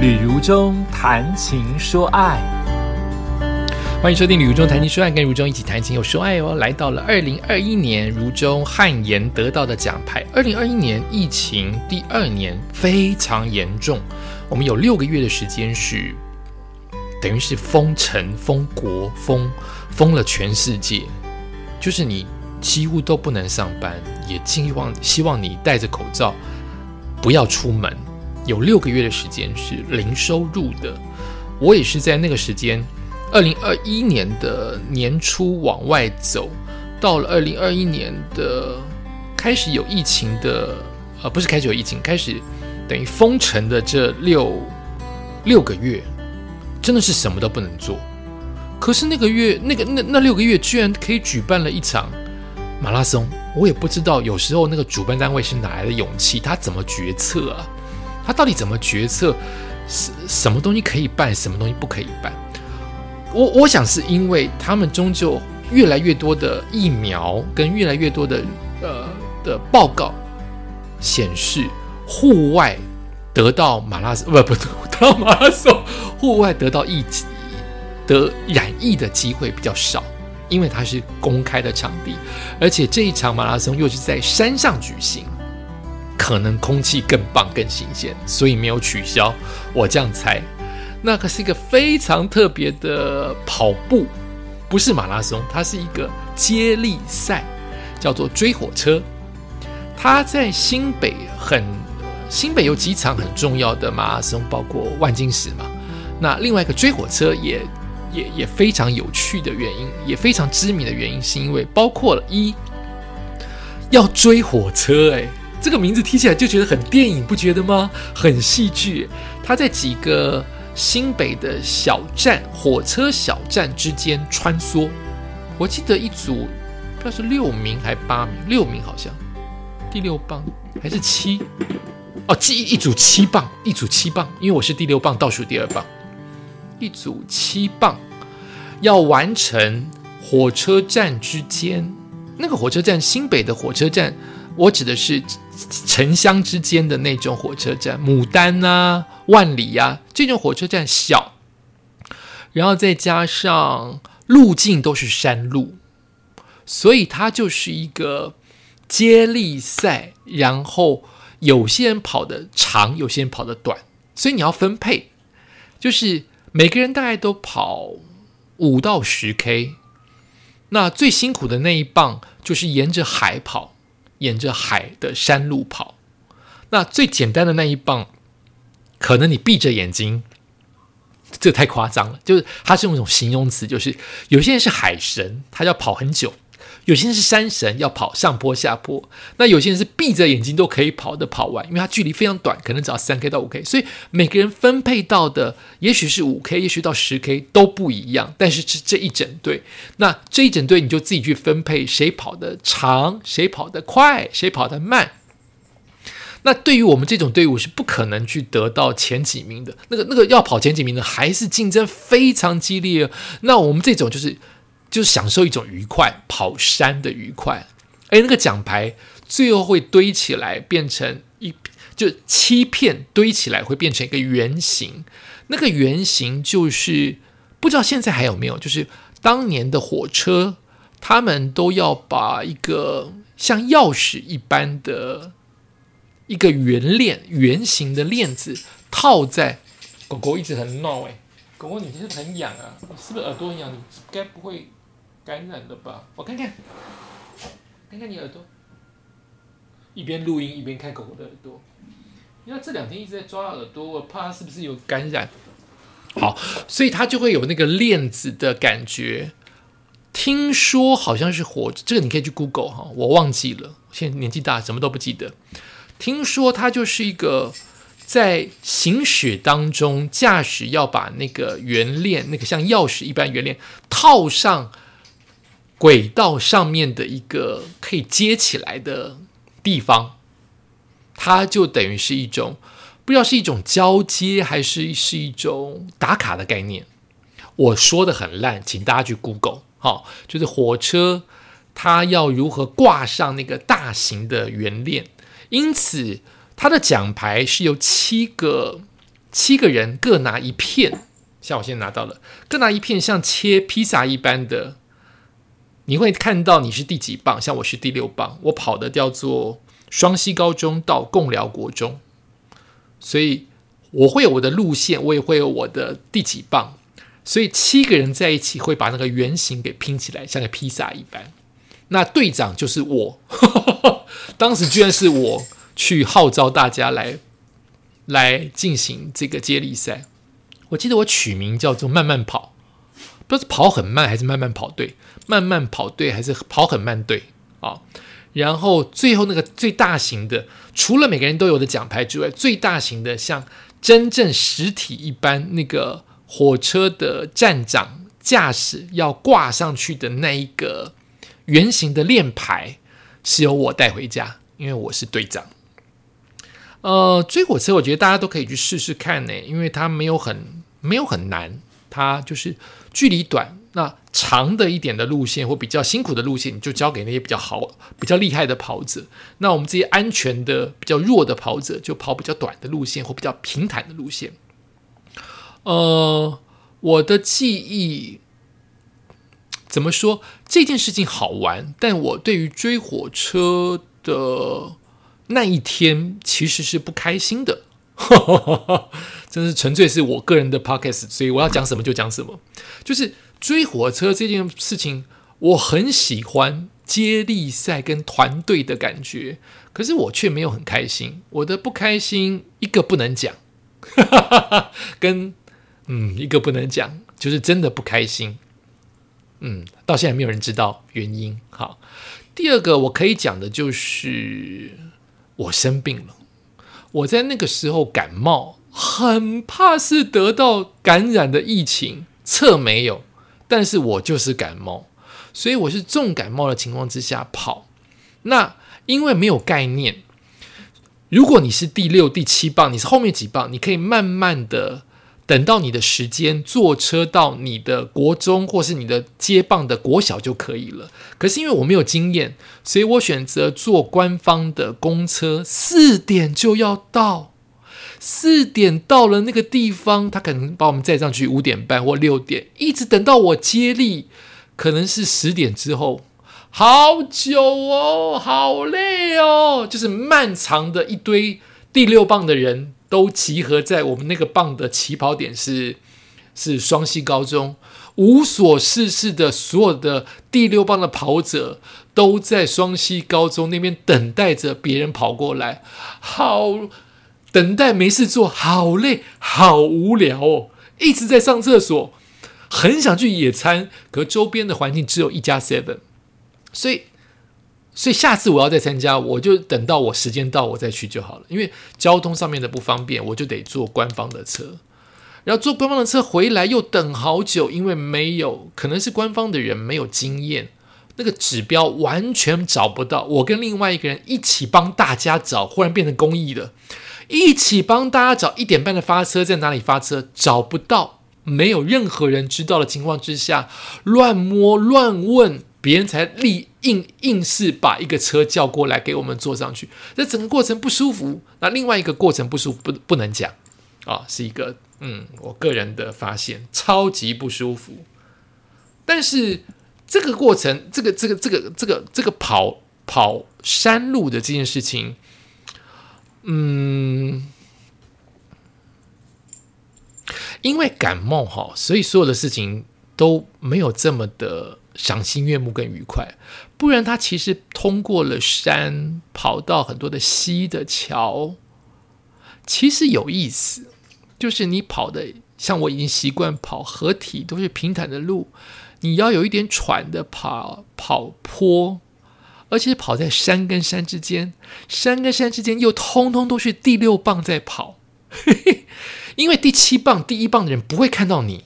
旅如中谈情说爱，欢迎收听《旅如中谈情说爱》，跟如中一起谈情又说爱哦。来到了二零二一年，如中汗颜得到的奖牌。二零二一年疫情第二年非常严重，我们有六个月的时间是等于是封城、封国、封封了全世界，就是你几乎都不能上班，也希望希望你戴着口罩不要出门。有六个月的时间是零收入的，我也是在那个时间，二零二一年的年初往外走，到了二零二一年的开始有疫情的，呃，不是开始有疫情，开始等于封城的这六六个月，真的是什么都不能做。可是那个月，那个那那六个月，居然可以举办了一场马拉松，我也不知道，有时候那个主办单位是哪来的勇气，他怎么决策啊？他到底怎么决策？什什么东西可以办，什么东西不可以办？我我想是因为他们终究越来越多的疫苗跟越来越多的呃的报告显示，户外得到马拉松不不得到马拉松，户外得到疫得染疫的机会比较少，因为它是公开的场地，而且这一场马拉松又是在山上举行。可能空气更棒、更新鲜，所以没有取消。我这样猜，那可是一个非常特别的跑步，不是马拉松，它是一个接力赛，叫做追火车。它在新北很，新北有几场很重要的马拉松，包括万金石嘛。那另外一个追火车也也也非常有趣的原因，也非常知名的原因，是因为包括了一要追火车，哎。这个名字听起来就觉得很电影，不觉得吗？很戏剧。它在几个新北的小站、火车小站之间穿梭。我记得一组，不知道是六名还是八名，六名好像。第六棒还是七？哦，记忆一组七棒，一组七棒，因为我是第六棒，倒数第二棒。一组七棒要完成火车站之间，那个火车站新北的火车站，我指的是。城乡之间的那种火车站，牡丹啊、万里呀，这种火车站小，然后再加上路径都是山路，所以它就是一个接力赛。然后有些人跑的长，有些人跑的短，所以你要分配，就是每个人大概都跑五到十 K。那最辛苦的那一棒就是沿着海跑。沿着海的山路跑，那最简单的那一棒，可能你闭着眼睛，这太夸张了。就是它是用一种形容词，就是有些人是海神，他要跑很久；有些人是山神，要跑上坡下坡。那有些人是闭着眼睛都可以跑的跑完，因为它距离非常短，可能只要三 K 到五 K。所以每个人分配到的，也许是五 K，也许到十 K 都不一样。但是这这一整队，那这一整队你就自己去分配，谁跑得长，谁跑得快，谁跑得慢。那对于我们这种队伍是不可能去得到前几名的。那个那个要跑前几名的，还是竞争非常激烈。那我们这种就是就是享受一种愉快，跑山的愉快。哎，那个奖牌最后会堆起来，变成一就七片堆起来，会变成一个圆形。那个圆形就是不知道现在还有没有，就是当年的火车，他们都要把一个像钥匙一般的。一个圆链，圆形的链子套在狗狗一直很闹哎，狗狗你是不是很痒啊？是不是耳朵痒？你该不会感染了吧？我看看，看看你耳朵，一边录音一边看狗狗的耳朵。因为这两天一直在抓耳朵，我怕它是不是有感染。好，所以它就会有那个链子的感觉。听说好像是火，这个你可以去 Google 哈，我忘记了，现在年纪大，什么都不记得。听说它就是一个在行驶当中，驾驶要把那个圆链，那个像钥匙一般圆链套上轨道上面的一个可以接起来的地方，它就等于是一种不知道是一种交接还是是一种打卡的概念。我说的很烂，请大家去 Google 好，就是火车它要如何挂上那个大型的圆链。因此，他的奖牌是由七个七个人各拿一片，像我现在拿到了，各拿一片，像切披萨一般的。你会看到你是第几棒，像我是第六棒，我跑的叫做双溪高中到共寮国中，所以我会有我的路线，我也会有我的第几棒，所以七个人在一起会把那个圆形给拼起来，像个披萨一般。那队长就是我，当时居然是我去号召大家来来进行这个接力赛。我记得我取名叫做“慢慢跑”，不是跑很慢还是慢慢跑对。慢慢跑对还是跑很慢对啊？然后最后那个最大型的，除了每个人都有的奖牌之外，最大型的像真正实体一般，那个火车的站长驾驶要挂上去的那一个圆形的链牌，是由我带回家，因为我是队长。呃，追火车我觉得大家都可以去试试看呢，因为它没有很没有很难，它就是距离短。那长的一点的路线或比较辛苦的路线，你就交给那些比较好、比较厉害的跑者。那我们这些安全的、比较弱的跑者，就跑比较短的路线或比较平坦的路线。呃，我的记忆怎么说？这件事情好玩，但我对于追火车的那一天其实是不开心的。哈 哈真是纯粹是我个人的 podcast，所以我要讲什么就讲什么，就是。追火车这件事情，我很喜欢接力赛跟团队的感觉，可是我却没有很开心。我的不开心一个不能讲，跟嗯一个不能讲，就是真的不开心。嗯，到现在没有人知道原因。好，第二个我可以讲的就是我生病了，我在那个时候感冒，很怕是得到感染的疫情，测没有。但是我就是感冒，所以我是重感冒的情况之下跑。那因为没有概念，如果你是第六、第七棒，你是后面几棒，你可以慢慢的等到你的时间，坐车到你的国中或是你的接棒的国小就可以了。可是因为我没有经验，所以我选择坐官方的公车，四点就要到。四点到了那个地方，他可能把我们载上去五点半或六点，一直等到我接力，可能是十点之后，好久哦，好累哦，就是漫长的一堆第六棒的人都集合在我们那个棒的起跑点是是双溪高中，无所事事的所有的第六棒的跑者都在双溪高中那边等待着别人跑过来，好。等待没事做，好累，好无聊哦！一直在上厕所，很想去野餐，可周边的环境只有一家 Seven，所以，所以下次我要再参加，我就等到我时间到，我再去就好了。因为交通上面的不方便，我就得坐官方的车，然后坐官方的车回来又等好久，因为没有，可能是官方的人没有经验，那个指标完全找不到。我跟另外一个人一起帮大家找，忽然变成公益了。一起帮大家找一点半的发车在哪里发车，找不到，没有任何人知道的情况之下，乱摸乱问，别人才立硬硬是把一个车叫过来给我们坐上去。这整个过程不舒服。那另外一个过程不舒服不不能讲啊，是一个嗯，我个人的发现，超级不舒服。但是这个过程，这个这个这个这个这个跑跑山路的这件事情。嗯，因为感冒哈，所以所有的事情都没有这么的赏心悦目跟愉快。不然，他其实通过了山，跑到很多的溪的桥，其实有意思。就是你跑的，像我已经习惯跑合体都是平坦的路，你要有一点喘的跑跑坡。而且跑在山跟山之间，山跟山之间又通通都是第六棒在跑，因为第七棒、第一棒的人不会看到你，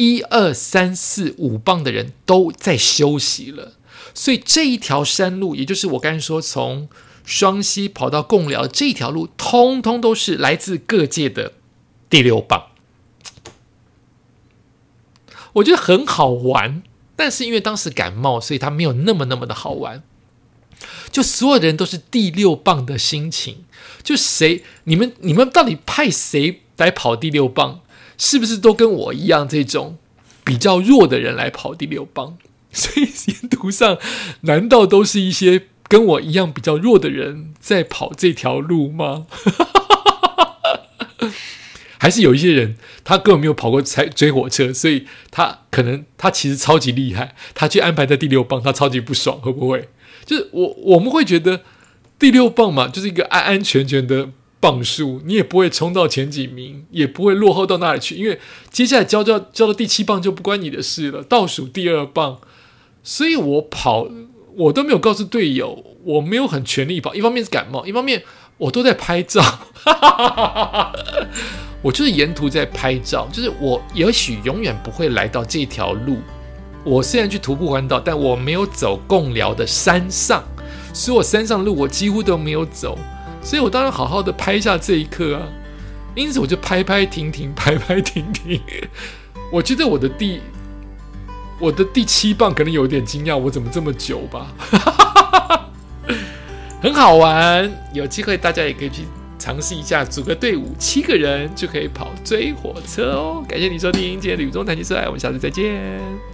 一二三四五棒的人都在休息了，所以这一条山路，也就是我刚才说从双溪跑到贡寮这条路，通通都是来自各界的第六棒，我觉得很好玩。但是因为当时感冒，所以他没有那么那么的好玩。就所有的人都是第六棒的心情，就谁你们你们到底派谁来跑第六棒？是不是都跟我一样这种比较弱的人来跑第六棒？所以沿途上难道都是一些跟我一样比较弱的人在跑这条路吗？还是有一些人他根本没有跑过才追火车，所以他可能他其实超级厉害，他去安排在第六棒，他超级不爽，会不会？就是我我们会觉得第六棒嘛，就是一个安安全全的。磅数，你也不会冲到前几名，也不会落后到那里去，因为接下来交交交到第七棒就不关你的事了，倒数第二棒，所以我跑我都没有告诉队友，我没有很全力跑，一方面是感冒，一方面我都在拍照，我就是沿途在拍照，就是我也许永远不会来到这条路，我虽然去徒步环岛，但我没有走共寮的山上，所以我山上路我几乎都没有走。所以我当然好好的拍下这一刻啊，因此我就拍拍停停，拍拍停停。我觉得我的第我的第七棒可能有点惊讶，我怎么这么久吧？很好玩，有机会大家也可以去尝试一下，组个队伍，七个人就可以跑追火车哦。感谢你收听今天旅中谈情说爱，我们下次再见。